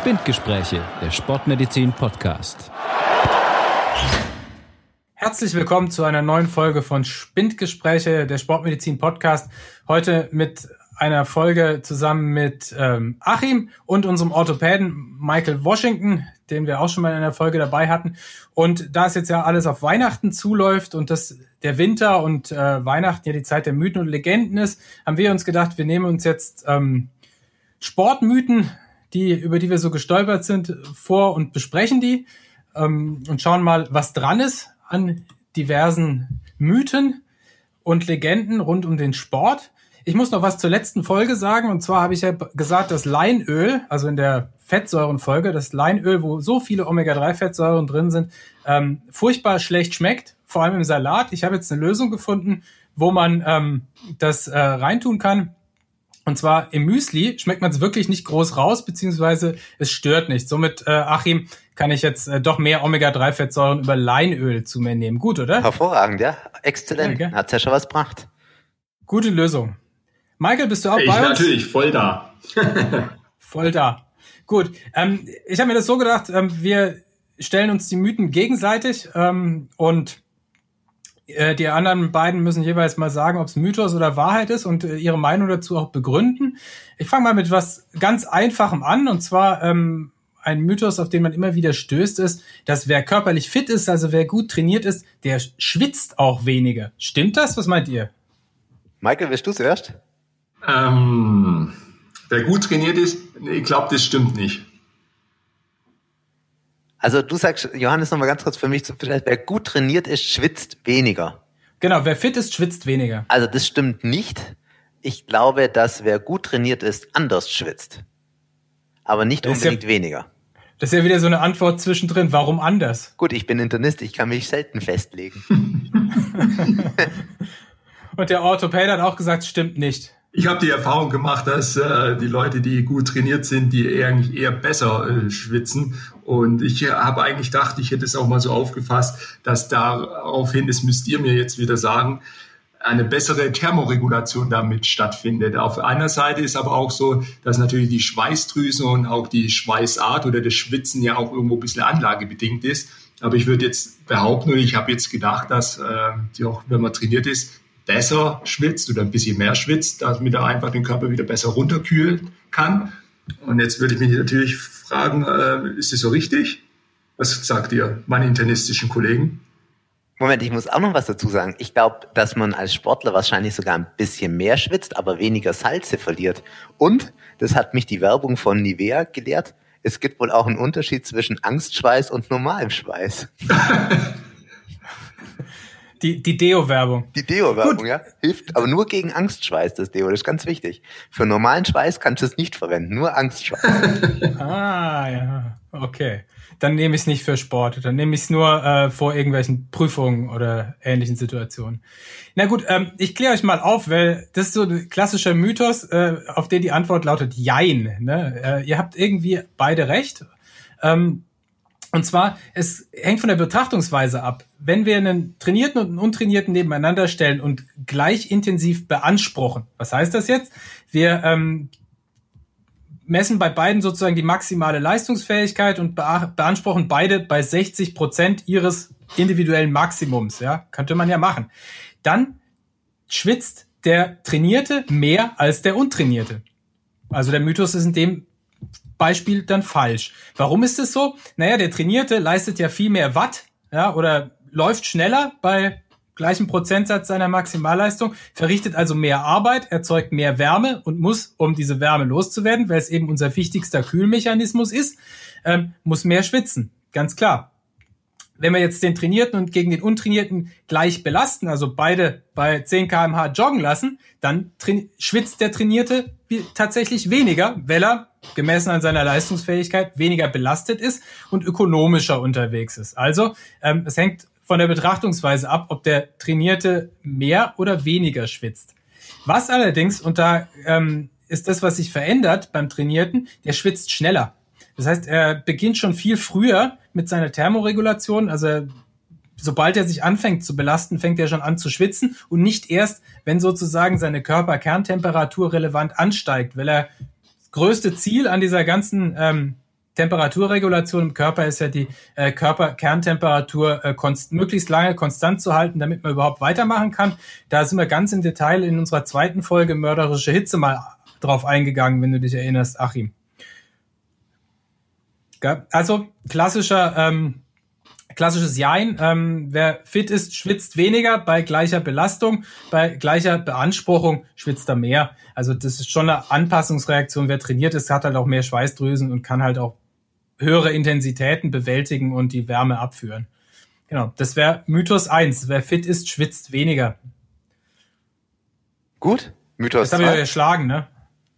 Spindgespräche, der Sportmedizin Podcast. Herzlich willkommen zu einer neuen Folge von Spindgespräche, der Sportmedizin Podcast. Heute mit einer Folge zusammen mit ähm, Achim und unserem Orthopäden Michael Washington, den wir auch schon mal in einer Folge dabei hatten. Und da es jetzt ja alles auf Weihnachten zuläuft und das der Winter und äh, Weihnachten ja die Zeit der Mythen und Legenden ist, haben wir uns gedacht, wir nehmen uns jetzt ähm, Sportmythen, die über die wir so gestolpert sind, vor und besprechen die ähm, und schauen mal, was dran ist an diversen Mythen und Legenden rund um den Sport. Ich muss noch was zur letzten Folge sagen. Und zwar habe ich ja gesagt, dass Leinöl, also in der Fettsäurenfolge, das Leinöl, wo so viele Omega-3-Fettsäuren drin sind, ähm, furchtbar schlecht schmeckt, vor allem im Salat. Ich habe jetzt eine Lösung gefunden, wo man ähm, das äh, reintun kann. Und zwar im Müsli schmeckt man es wirklich nicht groß raus, beziehungsweise es stört nicht. Somit, äh, Achim, kann ich jetzt äh, doch mehr Omega-3-Fettsäuren über Leinöl zu mir nehmen. Gut, oder? Hervorragend, ja. Exzellent. Ja, Hat's ja schon was gebracht. Gute Lösung. Michael, bist du auch ich bei uns? natürlich, voll da. Voll da. Gut. Ähm, ich habe mir das so gedacht, ähm, wir stellen uns die Mythen gegenseitig ähm, und die anderen beiden müssen jeweils mal sagen, ob es Mythos oder Wahrheit ist und äh, ihre Meinung dazu auch begründen. Ich fange mal mit was ganz Einfachem an und zwar ähm, ein Mythos, auf den man immer wieder stößt, ist, dass wer körperlich fit ist, also wer gut trainiert ist, der schwitzt auch weniger. Stimmt das? Was meint ihr? Michael, willst du zuerst? Ähm, wer gut trainiert ist, ich glaube, das stimmt nicht. Also du sagst, Johannes, nochmal ganz kurz für mich zu verstehen, wer gut trainiert ist, schwitzt weniger. Genau, wer fit ist, schwitzt weniger. Also das stimmt nicht. Ich glaube, dass wer gut trainiert ist, anders schwitzt. Aber nicht Das ist ja- unbedingt weniger. Das ist ja wieder so eine Antwort zwischendrin. Warum anders? Gut, ich bin Internist, ich kann mich selten festlegen. Und der Orthopäde hat auch gesagt, stimmt nicht. Ich habe die Erfahrung gemacht, dass äh, die Leute, die gut trainiert sind, die eher, eigentlich eher besser äh, schwitzen. Und ich habe eigentlich gedacht, ich hätte es auch mal so aufgefasst, dass daraufhin, das müsst ihr mir jetzt wieder sagen, eine bessere Thermoregulation damit stattfindet. Auf einer Seite ist aber auch so, dass natürlich die Schweißdrüsen und auch die Schweißart oder das Schwitzen ja auch irgendwo ein bisschen anlagebedingt ist. Aber ich würde jetzt behaupten, und ich habe jetzt gedacht, dass äh, die auch, wenn man trainiert ist, besser schwitzt oder ein bisschen mehr schwitzt, damit er einfach den Körper wieder besser runterkühlen kann. Und jetzt würde ich mich natürlich fragen, äh, ist das so richtig? Was sagt ihr, meine internistischen Kollegen? Moment, ich muss auch noch was dazu sagen. Ich glaube, dass man als Sportler wahrscheinlich sogar ein bisschen mehr schwitzt, aber weniger Salze verliert. Und, das hat mich die Werbung von Nivea gelehrt, es gibt wohl auch einen Unterschied zwischen Angstschweiß und normalem Schweiß. Die, die Deo-Werbung. Die Deo-Werbung, ja, hilft, aber nur gegen Angstschweiß, das Deo, das ist ganz wichtig. Für normalen Schweiß kannst du es nicht verwenden, nur Angstschweiß. Ah, ja. Okay. Dann nehme ich es nicht für Sport. Dann nehme ich es nur äh, vor irgendwelchen Prüfungen oder ähnlichen Situationen. Na gut, ähm, ich kläre euch mal auf, weil das ist so ein klassischer Mythos, äh, auf den die Antwort lautet Jein. Ne? Äh, ihr habt irgendwie beide recht. Ähm, und zwar, es hängt von der Betrachtungsweise ab. Wenn wir einen trainierten und einen untrainierten nebeneinander stellen und gleich intensiv beanspruchen, was heißt das jetzt? Wir ähm, messen bei beiden sozusagen die maximale Leistungsfähigkeit und bea- beanspruchen beide bei 60 Prozent ihres individuellen Maximums. Ja, könnte man ja machen. Dann schwitzt der Trainierte mehr als der Untrainierte. Also der Mythos ist in dem Beispiel dann falsch. Warum ist es so? Naja, der Trainierte leistet ja viel mehr Watt, ja, oder läuft schneller bei gleichem Prozentsatz seiner Maximalleistung, verrichtet also mehr Arbeit, erzeugt mehr Wärme und muss, um diese Wärme loszuwerden, weil es eben unser wichtigster Kühlmechanismus ist, ähm, muss mehr schwitzen. Ganz klar. Wenn wir jetzt den Trainierten und gegen den Untrainierten gleich belasten, also beide bei 10 kmh joggen lassen, dann schwitzt der Trainierte tatsächlich weniger, weil er gemessen an seiner Leistungsfähigkeit weniger belastet ist und ökonomischer unterwegs ist. Also ähm, es hängt von der Betrachtungsweise ab, ob der Trainierte mehr oder weniger schwitzt. Was allerdings, und da ähm, ist das, was sich verändert beim Trainierten, der schwitzt schneller. Das heißt, er beginnt schon viel früher mit seiner Thermoregulation. Also sobald er sich anfängt zu belasten, fängt er schon an zu schwitzen und nicht erst, wenn sozusagen seine Körperkerntemperatur relevant ansteigt, weil er das größte Ziel an dieser ganzen ähm, Temperaturregulation im Körper ist ja die äh, Körperkerntemperatur äh, möglichst lange konstant zu halten, damit man überhaupt weitermachen kann. Da sind wir ganz im Detail in unserer zweiten Folge mörderische Hitze mal drauf eingegangen, wenn du dich erinnerst, Achim. Also klassischer ähm, klassisches Jein. Ähm, wer fit ist, schwitzt weniger bei gleicher Belastung. Bei gleicher Beanspruchung schwitzt er mehr. Also das ist schon eine Anpassungsreaktion. Wer trainiert ist, hat halt auch mehr Schweißdrüsen und kann halt auch höhere Intensitäten bewältigen und die Wärme abführen. Genau, das wäre Mythos eins. Wer fit ist, schwitzt weniger. Gut, Mythos 2. Das habe ich erschlagen, ne?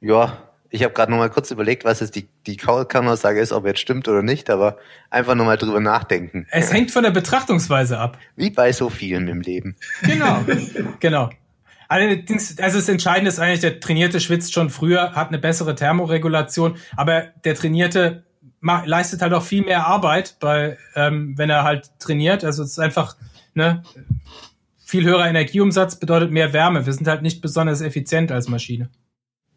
Ja, ich habe gerade noch mal kurz überlegt, was jetzt die, die Kernaussage ist, ob jetzt stimmt oder nicht, aber einfach nur mal drüber nachdenken. Es hängt von der Betrachtungsweise ab. Wie bei so vielen im Leben. Genau, genau. Allerdings, also das Entscheidende ist eigentlich, der Trainierte schwitzt schon früher, hat eine bessere Thermoregulation, aber der Trainierte leistet halt auch viel mehr Arbeit, bei, ähm, wenn er halt trainiert. Also es ist einfach ne, viel höherer Energieumsatz bedeutet mehr Wärme. Wir sind halt nicht besonders effizient als Maschine.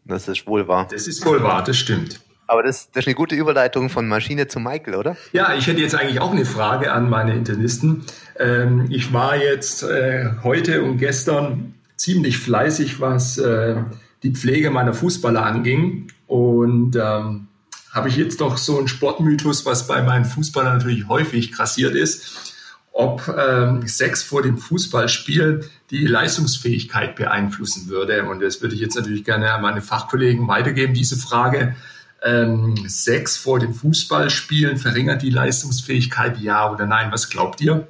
Das ist wohl wahr. Das ist wohl wahr, das stimmt. Aber das, das ist eine gute Überleitung von Maschine zu Michael, oder? Ja, ich hätte jetzt eigentlich auch eine Frage an meine Internisten. Ähm, ich war jetzt äh, heute und gestern ziemlich fleißig, was äh, die Pflege meiner Fußballer anging. Und ähm, habe ich jetzt doch so einen Sportmythos, was bei meinen Fußballern natürlich häufig grassiert ist ob ähm, Sex vor dem Fußballspiel die Leistungsfähigkeit beeinflussen würde. Und das würde ich jetzt natürlich gerne an meine Fachkollegen weitergeben, diese Frage. Ähm, Sex vor dem Fußballspielen verringert die Leistungsfähigkeit, ja oder nein? Was glaubt ihr?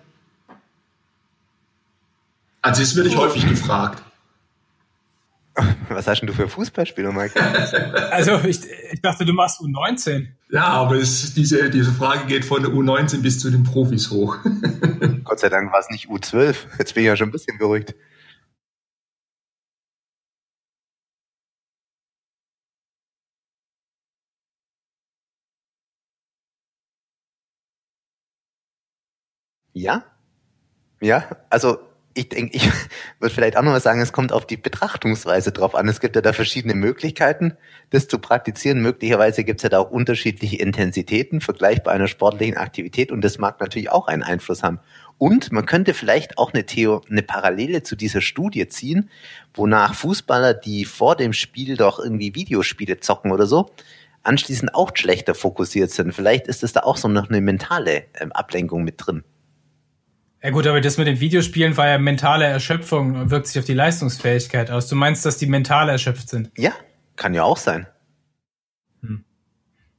Also das würde ich häufig gefragt. Was hast denn du für Fußballspieler, Mike? also ich, ich dachte, du machst U19. Ja, aber es, diese, diese Frage geht von der U19 bis zu den Profis hoch. Gott sei Dank war es nicht U12. Jetzt bin ich ja schon ein bisschen beruhigt. Ja? Ja, also ich denke, ich würde vielleicht auch noch mal sagen, es kommt auf die Betrachtungsweise drauf an. Es gibt ja da verschiedene Möglichkeiten, das zu praktizieren. Möglicherweise gibt es ja da auch unterschiedliche Intensitäten, vergleichbar einer sportlichen Aktivität und das mag natürlich auch einen Einfluss haben. Und man könnte vielleicht auch eine Theo, eine Parallele zu dieser Studie ziehen, wonach Fußballer, die vor dem Spiel doch irgendwie Videospiele zocken oder so, anschließend auch schlechter fokussiert sind. Vielleicht ist es da auch so noch eine mentale ähm, Ablenkung mit drin. Ja gut, aber das mit den Videospielen war ja mentale Erschöpfung und wirkt sich auf die Leistungsfähigkeit aus. Du meinst, dass die mental erschöpft sind? Ja, kann ja auch sein. Hm.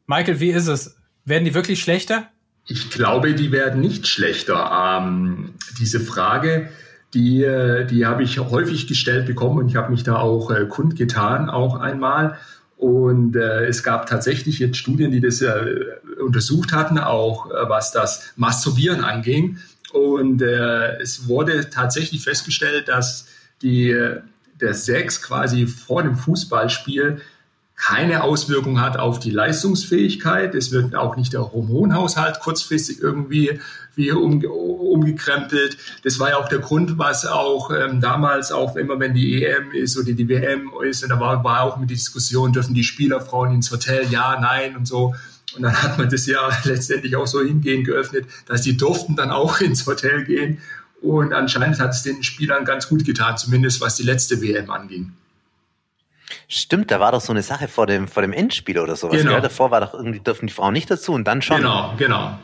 Michael, wie ist es? Werden die wirklich schlechter? Ich glaube, die werden nicht schlechter. Ähm, diese Frage, die, die habe ich häufig gestellt bekommen und ich habe mich da auch äh, kundgetan, auch einmal. Und äh, es gab tatsächlich jetzt Studien, die das äh, untersucht hatten, auch äh, was das Masturbieren anging. Und äh, es wurde tatsächlich festgestellt, dass die, der Sex quasi vor dem Fußballspiel keine Auswirkung hat auf die Leistungsfähigkeit. Es wird auch nicht der Hormonhaushalt kurzfristig irgendwie wie um, umgekrempelt. Das war ja auch der Grund, was auch ähm, damals auch immer, wenn die EM ist oder die WM ist, und da war, war auch mit Diskussion, dürfen die Spielerfrauen ins Hotel, ja, nein und so. Und dann hat man das ja letztendlich auch so hingehend geöffnet, dass die durften dann auch ins Hotel gehen. Und anscheinend hat es den Spielern ganz gut getan, zumindest was die letzte WM anging. Stimmt, da war doch so eine Sache vor dem, vor dem Endspiel oder sowas. Genau. Gell? Davor war doch irgendwie, dürfen die Frauen nicht dazu und dann schon. Genau, genau.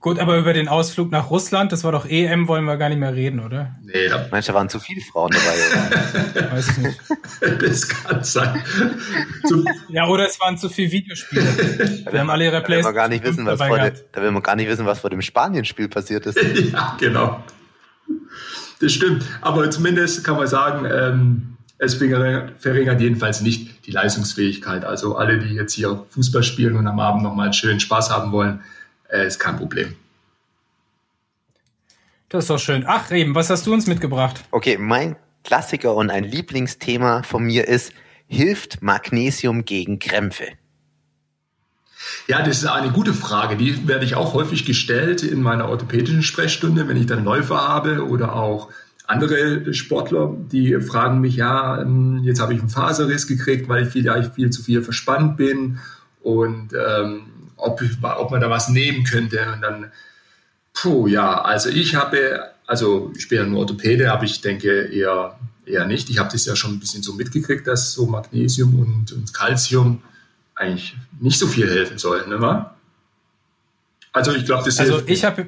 Gut, aber über den Ausflug nach Russland, das war doch EM, wollen wir gar nicht mehr reden, oder? Nee, da Meinst du, da waren zu viele Frauen dabei, oder? Weiß ich nicht. das kann sein. ja, oder es waren zu viele Videospiele. Wir haben alle ihre Playstation. Da will man gar nicht wissen, was vor dem, da will man gar nicht wissen, was vor dem Spanien-Spiel passiert ist. ja, genau. Das stimmt. Aber zumindest kann man sagen, ähm, es verringert jedenfalls nicht die Leistungsfähigkeit. Also alle, die jetzt hier Fußball spielen und am Abend nochmal schön Spaß haben wollen, äh, ist kein Problem. Das ist doch schön. Ach, eben, was hast du uns mitgebracht? Okay, mein Klassiker und ein Lieblingsthema von mir ist, hilft Magnesium gegen Krämpfe? Ja, das ist eine gute Frage. Die werde ich auch häufig gestellt in meiner orthopädischen Sprechstunde, wenn ich dann Läufer habe oder auch andere Sportler, die fragen mich, ja, ähm, jetzt habe ich einen Faserriss gekriegt, weil ich vielleicht viel zu viel verspannt bin und ähm, ob, ob man da was nehmen könnte. Und dann, puh, ja, also ich habe, also ich bin ja nur Orthopäde, aber ich denke eher, eher nicht. Ich habe das ja schon ein bisschen so mitgekriegt, dass so Magnesium und, und Calcium eigentlich nicht so viel helfen sollen, ne? Also ich glaube, das Also ich habe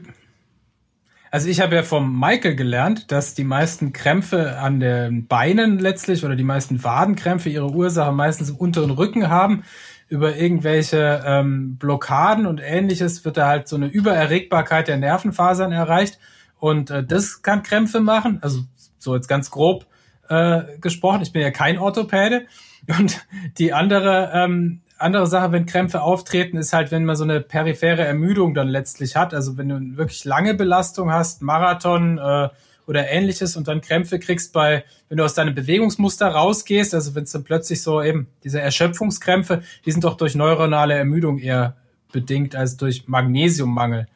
also ich habe ja vom Michael gelernt, dass die meisten Krämpfe an den Beinen letztlich oder die meisten Wadenkrämpfe ihre Ursache meistens im unteren Rücken haben. Über irgendwelche ähm, Blockaden und ähnliches wird da halt so eine Übererregbarkeit der Nervenfasern erreicht. Und äh, das kann Krämpfe machen. Also so jetzt ganz grob äh, gesprochen. Ich bin ja kein Orthopäde. Und die andere ähm, andere Sache, wenn Krämpfe auftreten, ist halt, wenn man so eine periphere Ermüdung dann letztlich hat. Also wenn du wirklich lange Belastung hast, Marathon äh, oder ähnliches und dann Krämpfe kriegst bei, wenn du aus deinem Bewegungsmuster rausgehst, also wenn es dann plötzlich so eben diese Erschöpfungskrämpfe, die sind doch durch neuronale Ermüdung eher bedingt als durch Magnesiummangel.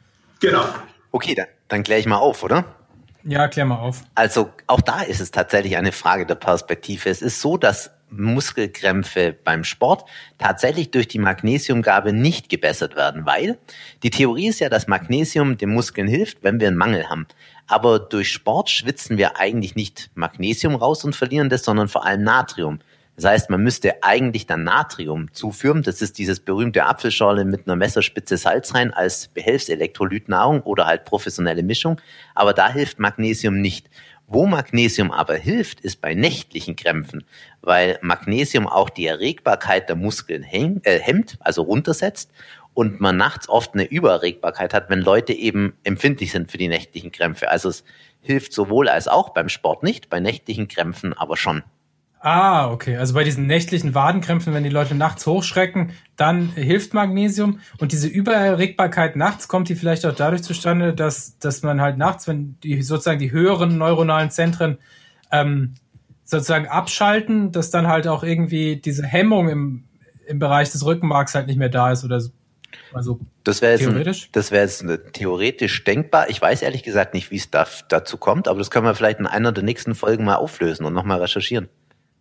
Genau. Okay, dann, dann kläre ich mal auf, oder? Ja, klär mal auf. Also auch da ist es tatsächlich eine Frage der Perspektive. Es ist so, dass Muskelkrämpfe beim Sport tatsächlich durch die Magnesiumgabe nicht gebessert werden, weil die Theorie ist ja, dass Magnesium den Muskeln hilft, wenn wir einen Mangel haben. Aber durch Sport schwitzen wir eigentlich nicht Magnesium raus und verlieren das, sondern vor allem Natrium. Das heißt, man müsste eigentlich dann Natrium zuführen. Das ist dieses berühmte Apfelschorle mit einer Messerspitze Salz rein als Behelfselektrolytnahrung oder halt professionelle Mischung. Aber da hilft Magnesium nicht. Wo Magnesium aber hilft, ist bei nächtlichen Krämpfen, weil Magnesium auch die Erregbarkeit der Muskeln äh, hemmt, also runtersetzt und man nachts oft eine Übererregbarkeit hat, wenn Leute eben empfindlich sind für die nächtlichen Krämpfe. Also es hilft sowohl als auch beim Sport nicht, bei nächtlichen Krämpfen aber schon. Ah, okay. Also bei diesen nächtlichen Wadenkrämpfen, wenn die Leute nachts hochschrecken, dann hilft Magnesium. Und diese Übererregbarkeit nachts kommt die vielleicht auch dadurch zustande, dass, dass man halt nachts, wenn die sozusagen die höheren neuronalen Zentren ähm, sozusagen abschalten, dass dann halt auch irgendwie diese Hemmung im, im Bereich des Rückenmarks halt nicht mehr da ist oder so. Also das wäre jetzt, das wäre jetzt theoretisch denkbar. Ich weiß ehrlich gesagt nicht, wie es da, dazu kommt, aber das können wir vielleicht in einer der nächsten Folgen mal auflösen und nochmal recherchieren.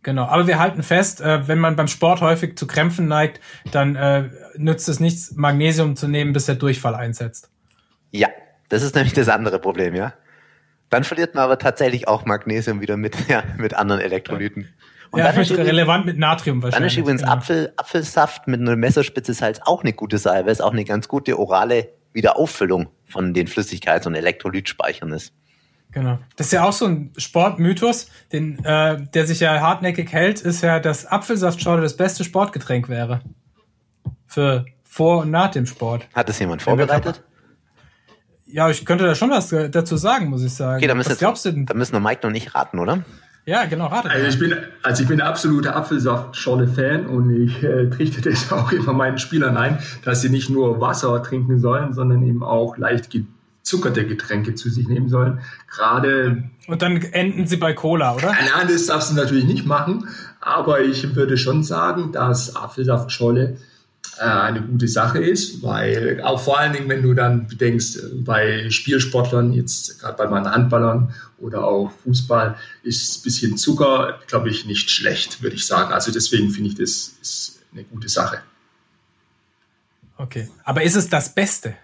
Genau, aber wir halten fest, äh, wenn man beim Sport häufig zu Krämpfen neigt, dann äh, nützt es nichts, Magnesium zu nehmen, bis der Durchfall einsetzt. Ja, das ist nämlich das andere Problem, ja. Dann verliert man aber tatsächlich auch Magnesium wieder mit, ja, mit anderen Elektrolyten. Und ja, dann ist relevant mit Natrium wahrscheinlich. Dann ist übrigens genau. Apfel, Apfelsaft mit einer Messerspitze Salz auch eine gute Salbe, ist auch eine ganz gute orale Wiederauffüllung von den Flüssigkeits- und Elektrolytspeichern ist. Genau. Das ist ja auch so ein Sportmythos, den, äh, der sich ja hartnäckig hält, ist ja, dass Apfelsaftschorle das beste Sportgetränk wäre. Für vor und nach dem Sport. Hat das jemand vorbereitet? Ja, ich könnte da schon was dazu sagen, muss ich sagen. Okay, da müssen, was glaubst du denn? Da müssen wir Mike noch nicht raten, oder? Ja, genau, raten. Also ich bin, also ich bin absoluter Apfelsaftschorle-Fan und ich äh, trichte das auch immer meinen Spielern ein, dass sie nicht nur Wasser trinken sollen, sondern eben auch leicht gezuckerte Getränke zu sich nehmen sollen. Gerade. Und dann enden sie bei Cola, oder? Nein, das darfst du natürlich nicht machen. Aber ich würde schon sagen, dass Apfelsaftscholle äh, eine gute Sache ist, weil auch vor allen Dingen, wenn du dann bedenkst, äh, bei Spielsportlern, jetzt gerade bei meinen Handballern oder auch Fußball, ist ein bisschen Zucker, glaube ich, nicht schlecht, würde ich sagen. Also deswegen finde ich, das ist eine gute Sache. Okay, aber ist es das Beste?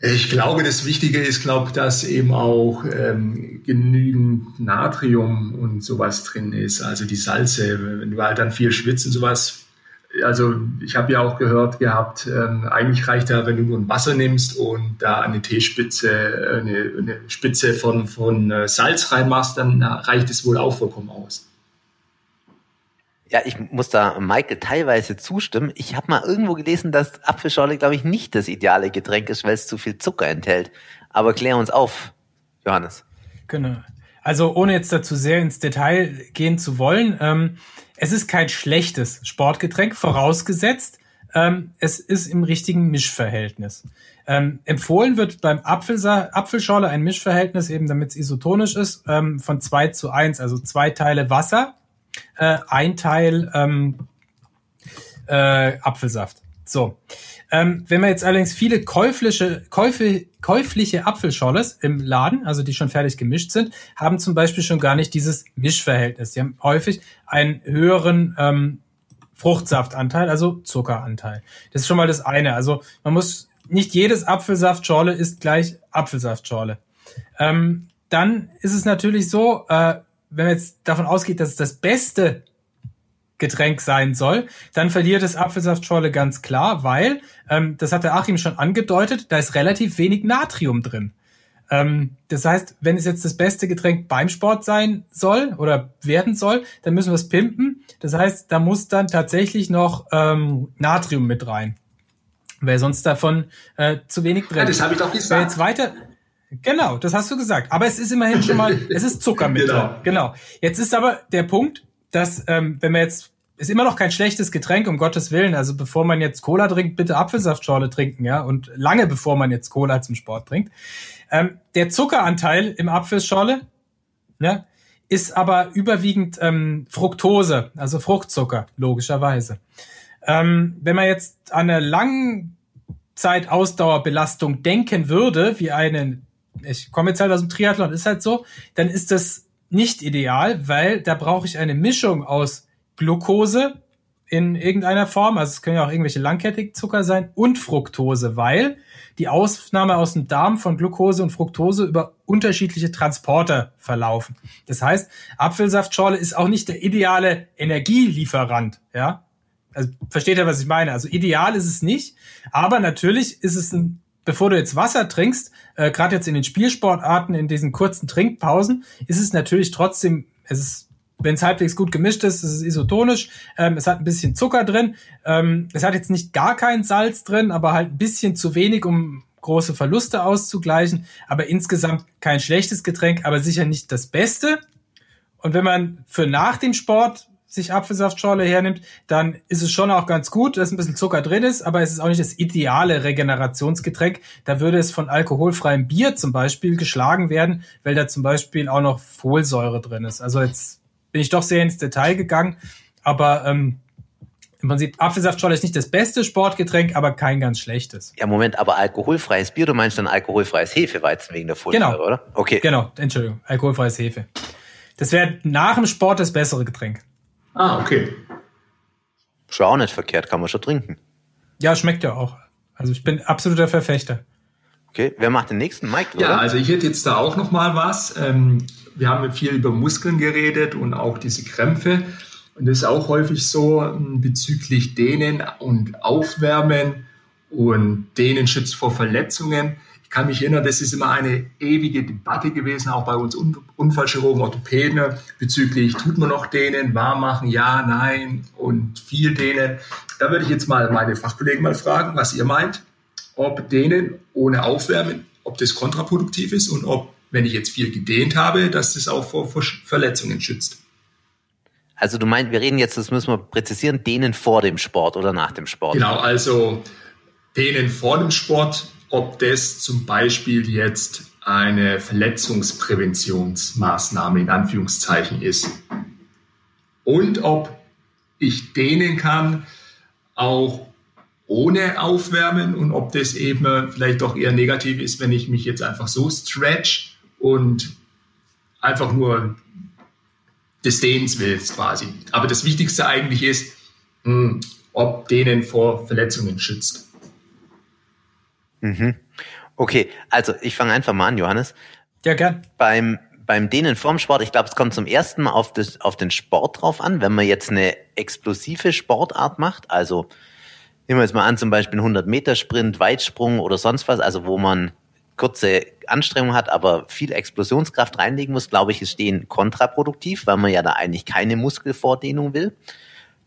Ich glaube, das Wichtige ist, glaube dass eben auch ähm, genügend Natrium und sowas drin ist, also die Salze. Wenn du halt dann viel schwitzt und sowas. Also ich habe ja auch gehört gehabt, ähm, eigentlich reicht ja, wenn du nur ein Wasser nimmst und da eine Teespitze, eine, eine Spitze von, von äh, Salz reinmachst, dann reicht es wohl auch vollkommen aus. Ja, ich muss da Maike teilweise zustimmen. Ich habe mal irgendwo gelesen, dass Apfelschorle, glaube ich, nicht das ideale Getränk ist, weil es zu viel Zucker enthält. Aber klär uns auf, Johannes. Genau. Also ohne jetzt dazu sehr ins Detail gehen zu wollen, ähm, es ist kein schlechtes Sportgetränk, vorausgesetzt, ähm, es ist im richtigen Mischverhältnis. Ähm, empfohlen wird beim Apfelsa Apfelschorle ein Mischverhältnis, eben damit es isotonisch ist, ähm, von zwei zu eins, also zwei Teile Wasser äh, ein Teil ähm, äh, Apfelsaft. So. Ähm, wenn wir jetzt allerdings viele käufliche, käufe, käufliche Apfelschorles im Laden, also die schon fertig gemischt sind, haben zum Beispiel schon gar nicht dieses Mischverhältnis. Die haben häufig einen höheren ähm, Fruchtsaftanteil, also Zuckeranteil. Das ist schon mal das eine. Also man muss nicht jedes Apfelsaftschorle ist gleich Apfelsaftschorle. Ähm, dann ist es natürlich so, äh, wenn man jetzt davon ausgeht, dass es das beste Getränk sein soll, dann verliert es Apfelsaftschorle ganz klar, weil, ähm, das hat der Achim schon angedeutet, da ist relativ wenig Natrium drin. Ähm, das heißt, wenn es jetzt das beste Getränk beim Sport sein soll oder werden soll, dann müssen wir es pimpen. Das heißt, da muss dann tatsächlich noch ähm, Natrium mit rein, weil sonst davon äh, zu wenig drin. Ja, das habe ich doch gesagt. Wer jetzt weiter, genau, das hast du gesagt. Aber es ist immerhin schon mal, es ist Zucker mit genau. drin. Genau. Jetzt ist aber der Punkt, dass ähm, wenn wir jetzt ist immer noch kein schlechtes Getränk, um Gottes Willen. Also bevor man jetzt Cola trinkt, bitte Apfelsaftschorle trinken, ja. Und lange bevor man jetzt Cola zum Sport trinkt. Ähm, der Zuckeranteil im Apfelschorle ne, ist aber überwiegend ähm, Fructose, also Fruchtzucker, logischerweise. Ähm, wenn man jetzt an eine Langzeitausdauerbelastung denken würde, wie einen, ich komme jetzt halt aus dem Triathlon, ist halt so, dann ist das nicht ideal, weil da brauche ich eine Mischung aus Glucose in irgendeiner Form, also es können ja auch irgendwelche Langkettigzucker sein, und Fructose, weil die Ausnahme aus dem Darm von Glucose und Fructose über unterschiedliche Transporter verlaufen. Das heißt, Apfelsaftschorle ist auch nicht der ideale Energielieferant, ja. Also versteht ihr, was ich meine? Also ideal ist es nicht, aber natürlich ist es ein bevor du jetzt Wasser trinkst, äh, gerade jetzt in den Spielsportarten, in diesen kurzen Trinkpausen, ist es natürlich trotzdem, es ist wenn es halbwegs gut gemischt ist, ist es isotonisch. Ähm, es hat ein bisschen Zucker drin. Ähm, es hat jetzt nicht gar kein Salz drin, aber halt ein bisschen zu wenig, um große Verluste auszugleichen. Aber insgesamt kein schlechtes Getränk, aber sicher nicht das Beste. Und wenn man für nach dem Sport sich Apfelsaftschorle hernimmt, dann ist es schon auch ganz gut, dass ein bisschen Zucker drin ist, aber es ist auch nicht das ideale Regenerationsgetränk. Da würde es von alkoholfreiem Bier zum Beispiel geschlagen werden, weil da zum Beispiel auch noch Folsäure drin ist. Also jetzt bin ich doch sehr ins Detail gegangen. Aber ähm, im Prinzip Apfelsaftschorle ist nicht das beste Sportgetränk, aber kein ganz schlechtes. Ja, Moment, aber alkoholfreies Bier, du meinst dann alkoholfreies Hefeweizen wegen der Folsäure, genau. oder? Okay. Genau, Entschuldigung, alkoholfreies Hefe. Das wäre nach dem Sport das bessere Getränk. Ah, okay. Schon auch nicht verkehrt, kann man schon trinken. Ja, schmeckt ja auch. Also ich bin absoluter Verfechter. Okay, wer macht den nächsten? Mike, oder? Ja, also ich hätte jetzt da auch noch mal was. Ähm, wir haben viel über Muskeln geredet und auch diese Krämpfe. Und das ist auch häufig so ähm, bezüglich Dehnen und Aufwärmen und Dehnen schützt vor Verletzungen. Ich kann mich erinnern, das ist immer eine ewige Debatte gewesen, auch bei uns Unfallchirurgen, Orthopäden, bezüglich, tut man noch Dehnen, warm machen, ja, nein und viel Dehnen. Da würde ich jetzt mal meine Fachkollegen mal fragen, was ihr meint, ob Dehnen ohne Aufwärmen, ob das kontraproduktiv ist und ob wenn ich jetzt viel gedehnt habe, dass das auch vor, vor Verletzungen schützt. Also du meinst, wir reden jetzt, das müssen wir präzisieren, dehnen vor dem Sport oder nach dem Sport? Genau, also dehnen vor dem Sport, ob das zum Beispiel jetzt eine Verletzungspräventionsmaßnahme in Anführungszeichen ist. Und ob ich dehnen kann, auch ohne Aufwärmen und ob das eben vielleicht doch eher negativ ist, wenn ich mich jetzt einfach so stretch und einfach nur des Dehnens willst quasi. Aber das Wichtigste eigentlich ist, mh, hm, ob denen vor Verletzungen schützt. Mhm. Okay, also ich fange einfach mal an, Johannes. Ja, gern. Beim, beim Dehnen vorm Sport, ich glaube, es kommt zum ersten Mal auf, das, auf den Sport drauf an. Wenn man jetzt eine explosive Sportart macht, also nehmen wir jetzt mal an, zum Beispiel 100 Meter Sprint, Weitsprung oder sonst was, also wo man kurze Anstrengung hat, aber viel Explosionskraft reinlegen muss, glaube ich, ist Stehen kontraproduktiv, weil man ja da eigentlich keine Muskelvordehnung will.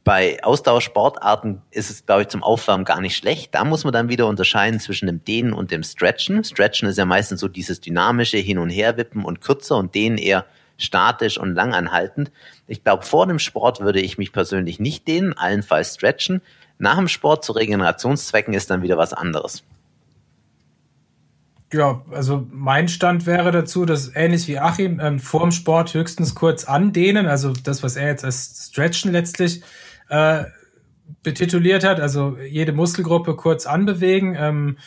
Bei Ausdauersportarten ist es, glaube ich, zum Aufwärmen gar nicht schlecht. Da muss man dann wieder unterscheiden zwischen dem Dehnen und dem Stretchen. Stretchen ist ja meistens so dieses dynamische Hin- und Herwippen und kürzer und Dehnen eher statisch und langanhaltend. Ich glaube, vor dem Sport würde ich mich persönlich nicht dehnen, allenfalls stretchen. Nach dem Sport zu Regenerationszwecken ist dann wieder was anderes. Ja, also mein Stand wäre dazu, dass ähnlich wie Achim ähm, vorm Sport höchstens kurz andehnen, also das, was er jetzt als Stretchen letztlich äh, betituliert hat, also jede Muskelgruppe kurz anbewegen, ähm,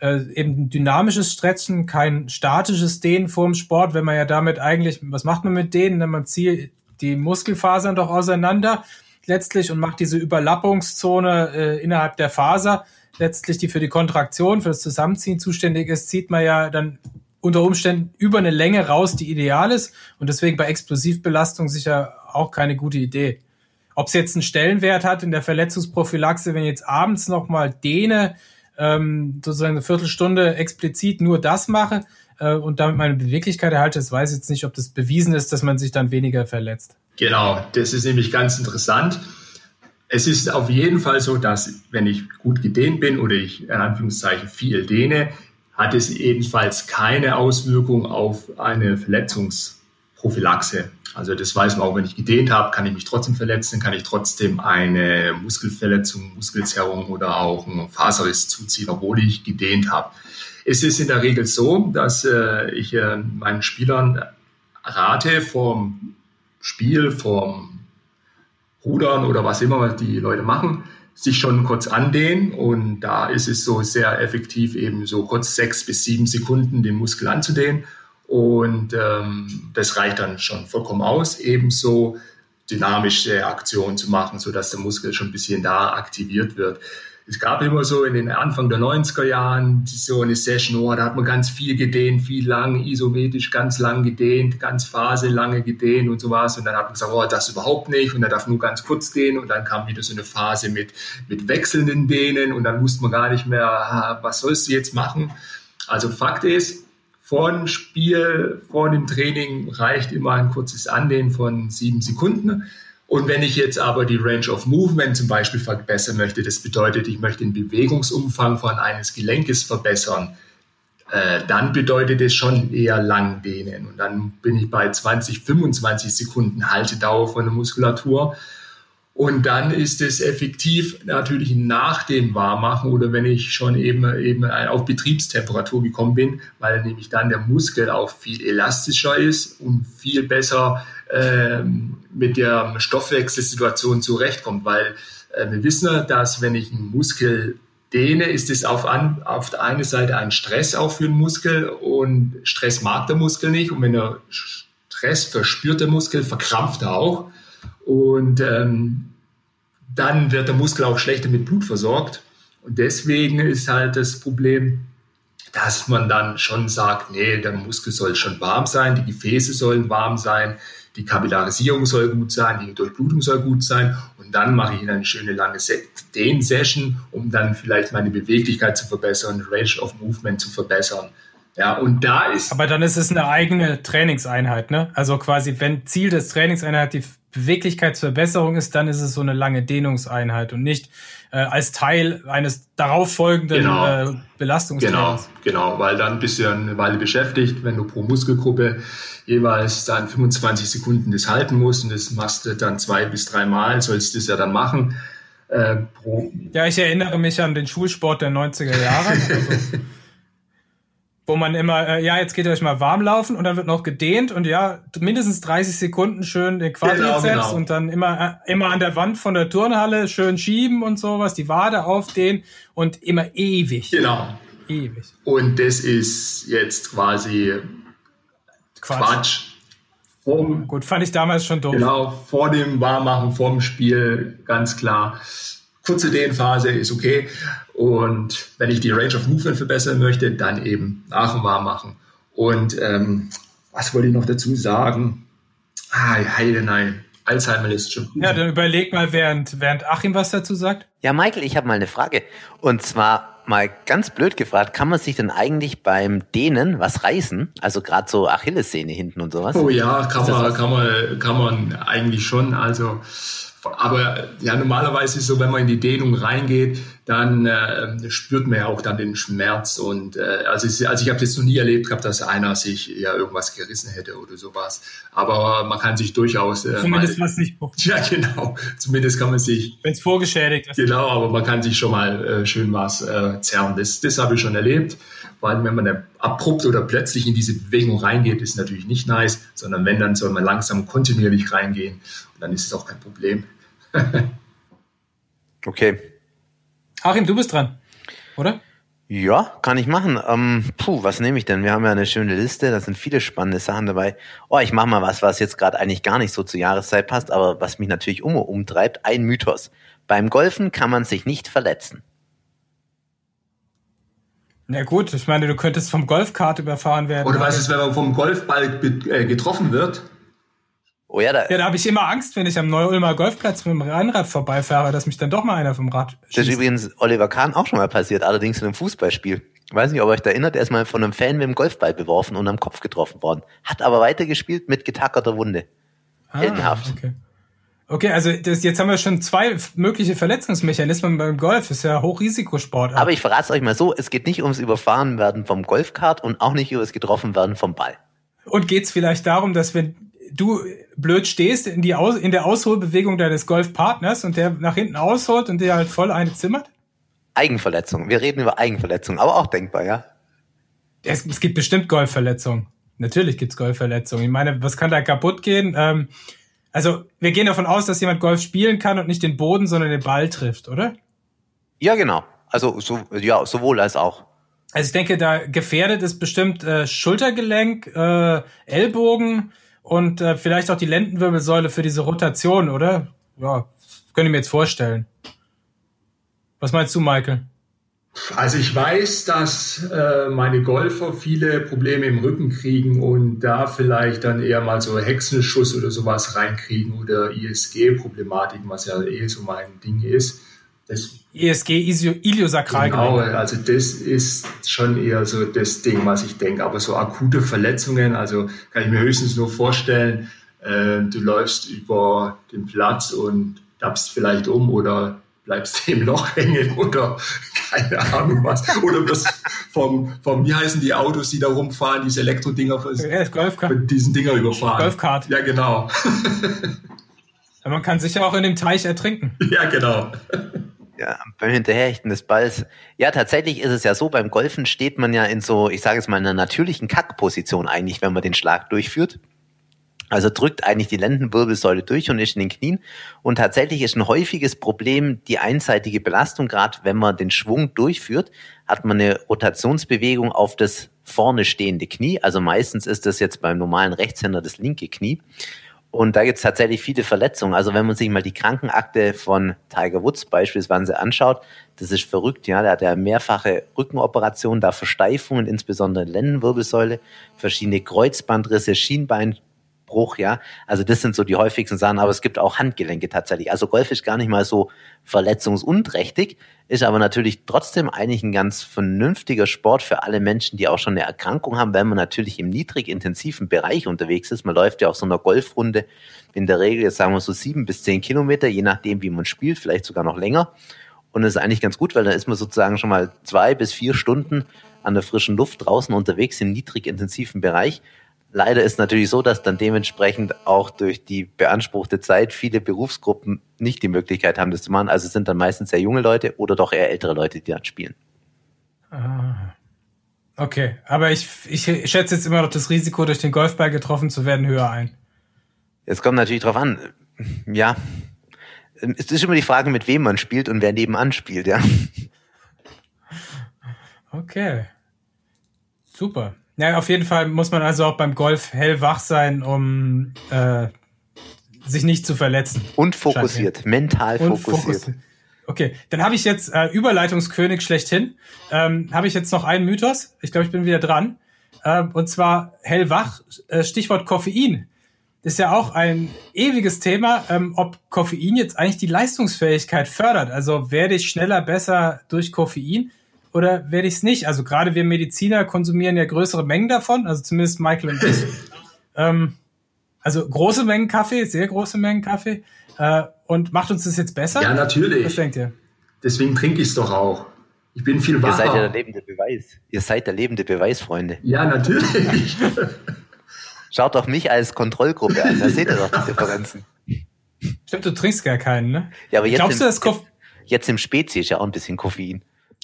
äh, eben dynamisches Stretchen, kein statisches Dehnen vorm Sport, wenn man ja damit eigentlich, was macht man mit denen, wenn man zieht die Muskelfasern doch auseinander, letztlich und macht diese Überlappungszone äh, innerhalb der Faser, letztlich die für die Kontraktion, für das Zusammenziehen zuständig ist, zieht man ja dann unter Umständen über eine Länge raus, die ideal ist und deswegen bei Explosivbelastung sicher auch keine gute Idee. Ob es jetzt einen Stellenwert hat in der Verletzungsprophylaxe, wenn ich jetzt abends nochmal dehne, ähm, sozusagen eine Viertelstunde explizit nur das mache äh, und damit meine Beweglichkeit erhalte, das weiß ich jetzt nicht, ob das bewiesen ist, dass man sich dann weniger verletzt. Genau, das ist nämlich ganz interessant. Es ist auf jeden Fall so, dass wenn ich gut gedehnt bin oder ich in Anführungszeichen viel dehne, hat es ebenfalls keine Auswirkung auf eine Verletzungsprophylaxe. Also das weiß man auch, wenn ich gedehnt habe, kann ich mich trotzdem verletzen, kann ich trotzdem eine Muskelverletzung, Muskelzerrung oder auch einen Faserriss zuziehen, obwohl ich gedehnt habe. Es ist in der Regel so, dass äh, ich äh, meinen Spielern rate, vom Spiel, vom Rudern oder was immer die Leute machen, sich schon kurz andehnen und da ist es so sehr effektiv, eben so kurz sechs bis sieben Sekunden den Muskel anzudehnen und ähm, das reicht dann schon vollkommen aus. Ebenso dynamische Aktionen zu machen, sodass der Muskel schon ein bisschen da aktiviert wird. Es gab immer so in den Anfang der 90er Jahren so eine Session, oh, da hat man ganz viel gedehnt, viel lang, isometrisch ganz lang gedehnt, ganz Phase lange gedehnt und sowas. Und dann hat man gesagt, oh, das überhaupt nicht und er darf nur ganz kurz dehnen. Und dann kam wieder so eine Phase mit, mit wechselnden Dehnen und dann wusste man gar nicht mehr, was sollst du jetzt machen. Also Fakt ist, vor dem Spiel, vor dem Training reicht immer ein kurzes Andehnen von sieben Sekunden. Und wenn ich jetzt aber die Range of Movement zum Beispiel verbessern möchte, das bedeutet, ich möchte den Bewegungsumfang von eines Gelenkes verbessern, äh, dann bedeutet es schon eher lang dehnen. Und dann bin ich bei 20, 25 Sekunden Haltedauer von der Muskulatur. Und dann ist es effektiv natürlich nach dem Warmmachen oder wenn ich schon eben, eben auf Betriebstemperatur gekommen bin, weil nämlich dann der Muskel auch viel elastischer ist und viel besser mit der Stoffwechselsituation zurechtkommt. Weil äh, wir wissen, dass wenn ich einen Muskel dehne, ist es auf, auf der einen Seite ein Stress auch für den Muskel und Stress mag der Muskel nicht. Und wenn er Stress verspürt, der Muskel, verkrampft er auch. Und ähm, dann wird der Muskel auch schlechter mit Blut versorgt. Und deswegen ist halt das Problem, dass man dann schon sagt, nee, der Muskel soll schon warm sein, die Gefäße sollen warm sein, die Kapillarisierung soll gut sein, die Durchblutung soll gut sein und dann mache ich eine schöne lange Dehn-Session, um dann vielleicht meine Beweglichkeit zu verbessern, Range of Movement zu verbessern. Ja, und da ist. Aber dann ist es eine eigene Trainingseinheit, ne? Also quasi, wenn Ziel des Trainingseinheit die Beweglichkeitsverbesserung ist, dann ist es so eine lange Dehnungseinheit und nicht äh, als Teil eines darauffolgenden genau. äh, Belastungstrainings. Genau, genau, weil dann bist du ja eine Weile beschäftigt, wenn du pro Muskelgruppe jeweils dann 25 Sekunden das halten musst und das machst du dann zwei bis drei Mal, sollst du das ja dann machen. Äh, ja, ich erinnere mich an den Schulsport der 90er Jahre. Also wo man immer, äh, ja, jetzt geht ihr euch mal warm laufen und dann wird noch gedehnt und ja, mindestens 30 Sekunden schön den Quadrizeps genau, genau. und dann immer, äh, immer an der Wand von der Turnhalle schön schieben und sowas, die Wade aufdehnen und immer ewig. Genau. Ewig. Und das ist jetzt quasi Quatsch. Quatsch. Vorm, Gut, fand ich damals schon doof. Genau, vor dem Warmmachen, vor dem Spiel, ganz klar. Kurze Dehnphase ist okay. Und wenn ich die Range of Movement verbessern möchte, dann eben nach dem Warmmachen. Und ähm, was wollte ich noch dazu sagen? Ah, heile, nein. Alzheimer ist schon. Ja, dann überleg mal, während, während Achim was dazu sagt. Ja, Michael, ich habe mal eine Frage. Und zwar mal ganz blöd gefragt, kann man sich denn eigentlich beim Dehnen was reißen? Also gerade so Achillessehne hinten und sowas? Oh ja, kann man, kann man, kann man eigentlich schon. Also aber ja, normalerweise ist es so, wenn man in die Dehnung reingeht, dann äh, spürt man ja auch dann den Schmerz. Und äh, also, ich, also ich habe das noch nie erlebt gehabt, dass einer sich ja irgendwas gerissen hätte oder sowas. Aber man kann sich durchaus. Äh, Zumindest mal, was nicht. Ja, genau. Zumindest kann man sich. Wenn es vorgeschädigt ist. Genau, aber man kann sich schon mal äh, schön was äh, zerren. Das, das habe ich schon erlebt. Vor allem, wenn man dann abrupt oder plötzlich in diese Bewegung reingeht, ist natürlich nicht nice, sondern wenn, dann soll man langsam kontinuierlich reingehen und dann ist es auch kein Problem. okay. Achim, du bist dran, oder? Ja, kann ich machen. Ähm, puh, was nehme ich denn? Wir haben ja eine schöne Liste, da sind viele spannende Sachen dabei. Oh, ich mache mal was, was jetzt gerade eigentlich gar nicht so zur Jahreszeit passt, aber was mich natürlich um, umtreibt, ein Mythos. Beim Golfen kann man sich nicht verletzen. Na gut, ich meine, du könntest vom Golfkart überfahren werden. Oder was ist, wenn man vom Golfball äh, getroffen wird? Oh ja, da, ja, da habe ich immer Angst, wenn ich am Neu-Ulmer Golfplatz mit dem Rennrad vorbeifahre, dass mich dann doch mal einer vom Rad schießt. Das ist übrigens Oliver Kahn auch schon mal passiert, allerdings in einem Fußballspiel. Ich weiß nicht, ob ihr euch da erinnert, er ist mal von einem Fan mit dem Golfball beworfen und am Kopf getroffen worden. Hat aber weitergespielt mit getackerter Wunde. Ah, Heldenhaft. Okay. Okay, also das, jetzt haben wir schon zwei mögliche Verletzungsmechanismen beim Golf. Ist ja Hochrisikosport. Aber ich verrate es euch mal so, es geht nicht ums Überfahrenwerden vom Golfkart und auch nicht ums Getroffenwerden vom Ball. Und geht es vielleicht darum, dass wenn du blöd stehst in, die Aus in der Ausholbewegung deines Golfpartners und der nach hinten ausholt und dir halt voll eine zimmert? Eigenverletzung. Wir reden über Eigenverletzung, aber auch denkbar, ja? Es, es gibt bestimmt Golfverletzungen. Natürlich gibt's Golfverletzungen. Ich meine, was kann da kaputt gehen? Ähm, also, wir gehen davon aus, dass jemand Golf spielen kann und nicht den Boden, sondern den Ball trifft, oder? Ja, genau. Also, so, ja, sowohl als auch. Also ich denke, da gefährdet ist bestimmt äh, Schultergelenk, äh, Ellbogen, und äh, vielleicht auch die Lendenwirbelsäule für diese Rotation, oder? Ja, könnte ich mir jetzt vorstellen. Was meinst du, Michael? Also ich weiß, dass äh, meine Golfer viele Probleme im Rücken kriegen und da vielleicht dann eher mal so Hexenschuss oder sowas reinkriegen oder ISG-Problematiken, was ja eh so mein Ding ist. Das ESG Iliosakral. Genau, also das ist schon eher so das Ding, was ich denke. Aber so akute Verletzungen, also kann ich mir höchstens nur vorstellen, äh, du läufst über den Platz und tappst vielleicht um oder bleibst im Loch hängen oder keine Ahnung was. Oder das vom, vom, wie heißen die Autos, die da rumfahren, diese Elektrodinger, ja, Golfkart. mit diesen Dinger überfahren. Golfkart. Ja, genau. man kann sicher auch in dem Teich ertrinken. Ja, genau ja, beim Hinterherrichten des Balls. Ja, tatsächlich ist es ja so, beim Golfen steht man ja in so, ich sage es mal, in einer natürlichen Kackposition eigentlich, wenn man den Schlag durchführt. Also drückt eigentlich die Lendenwirbelsäule durch und ist in den Knien. Und tatsächlich ist ein häufiges Problem die einseitige Belastung. Gerade wenn man den Schwung durchführt, hat man eine Rotationsbewegung auf das vorne stehende Knie. Also meistens ist das jetzt beim normalen Rechtshänder das linke Knie. Und da gibt's tatsächlich viele Verletzungen. Also wenn man sich mal die Krankenakte von Tiger Woods beispielsweise anschaut, das ist verrückt, ja. Der hat ja mehrfache Rückenoperationen, da Versteifungen, insbesondere Lendenwirbelsäule, verschiedene Kreuzbandrisse, Schienbein, Bruch, ja. Also das sind so die häufigsten Sachen, aber es gibt auch Handgelenke tatsächlich. Also Golf ist gar nicht mal so verletzungsunträchtig, ist aber natürlich trotzdem eigentlich ein ganz vernünftiger Sport für alle Menschen, die auch schon eine Erkrankung haben, weil man natürlich im niedrig intensiven Bereich unterwegs ist. Man läuft ja auf so einer Golfrunde in der Regel, jetzt sagen wir so sieben bis zehn Kilometer, je nachdem, wie man spielt, vielleicht sogar noch länger. Und das ist eigentlich ganz gut, weil da ist man sozusagen schon mal zwei bis vier Stunden an der frischen Luft draußen unterwegs im niedrig intensiven Bereich Leider ist natürlich so, dass dann dementsprechend auch durch die beanspruchte Zeit viele Berufsgruppen nicht die Möglichkeit haben, das zu machen. Also sind dann meistens sehr junge Leute oder doch eher ältere Leute, die dann spielen. Ah. Okay, aber ich, ich schätze jetzt immer noch das Risiko, durch den Golfball getroffen zu werden, höher ein. Es kommt natürlich drauf an. Ja, es ist immer die Frage, mit wem man spielt und wer nebenan spielt, ja. Okay. Super. Ja, auf jeden Fall muss man also auch beim Golf hellwach sein, um äh, sich nicht zu verletzen. Und fokussiert, mental Und fokussiert. fokussiert. Okay, dann habe ich jetzt äh, Überleitungskönig schlechthin. Ähm, habe ich jetzt noch einen Mythos. Ich glaube, ich bin wieder dran. Ähm, und zwar hellwach, äh, Stichwort Koffein. Das ist ja auch ein ewiges Thema, ähm, ob Koffein jetzt eigentlich die Leistungsfähigkeit fördert. Also werde ich schneller besser durch Koffein? Oder werde ich es nicht? Also gerade wir Mediziner konsumieren ja größere Mengen davon, also zumindest Michael und ich. ähm, also große Mengen Kaffee, sehr große Mengen Kaffee. Äh, und macht uns das jetzt besser? Ja, natürlich. Was denkt ihr? Deswegen trinke ich es doch auch. Ich bin viel wacher. Ihr seid ja der lebende Beweis. Ihr seid der lebende Beweis, Freunde. Ja, natürlich. Schaut doch mich als Kontrollgruppe an, da seht ihr doch die Differenzen. Stimmt, du trinkst gar keinen, ne? Ja, aber jetzt, Glaubst im, du, das Koff jetzt im Spezi ist ja auch ein bisschen Koffein.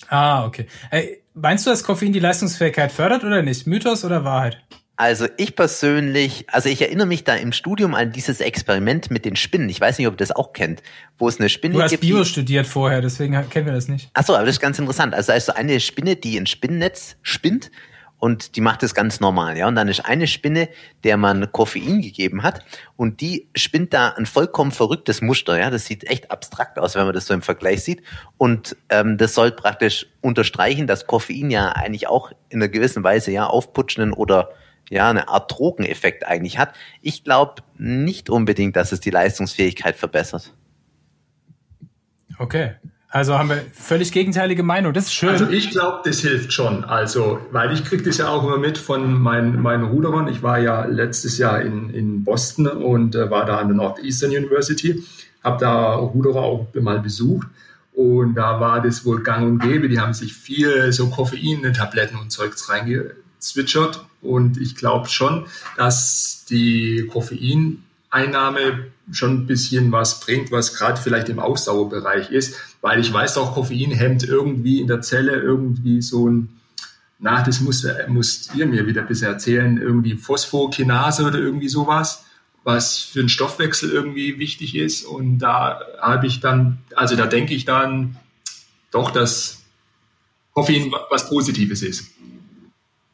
Ah, okay. Hey, meinst du, dass Koffein die Leistungsfähigkeit fördert oder nicht? Mythos oder Wahrheit? Also ich persönlich, also ich erinnere mich da im Studium an dieses Experiment mit den Spinnen. Ich weiß nicht, ob ihr das auch kennt, wo es eine Spinne Du hast gibt. Bio die- studiert vorher, deswegen kennen wir das nicht. Ach so, aber das ist ganz interessant. Also da ist so eine Spinne, die ein Spinnennetz spinnt und die macht das ganz normal, ja. Und dann ist eine Spinne, der man Koffein gegeben hat und die spinnt da ein vollkommen verrücktes Muster, ja. Das sieht echt abstrakt aus, wenn man das so im Vergleich sieht. Und ähm, das soll praktisch unterstreichen, dass Koffein ja eigentlich auch in einer gewissen Weise ja aufputschenden oder ja eine Art Drogeneffekt eigentlich hat. Ich glaube nicht unbedingt, dass es die Leistungsfähigkeit verbessert. Okay. Also haben wir völlig gegenteilige Meinung. Das ist schön. Also ich glaube, das hilft schon. Also, weil ich kriege das ja auch immer mit von meinen, meinen Ruderern. Ich war ja letztes Jahr in, in Boston und äh, war da an der Northeastern University, habe da Ruderer auch mal besucht. Und da war das wohl gang und gäbe. Die haben sich viel so Koffein-Tabletten und Zeugs reingezwitschert. Und ich glaube schon, dass die Koffeineinnahme schon ein bisschen was bringt, was gerade vielleicht im Ausdauerbereich ist. Weil ich weiß auch, Koffein hemmt irgendwie in der Zelle irgendwie so ein, na, das muss, musst ihr mir wieder ein bisschen erzählen, irgendwie Phosphokinase oder irgendwie sowas was für den Stoffwechsel irgendwie wichtig ist. Und da habe ich dann, also da denke ich dann doch, dass Koffein was Positives ist.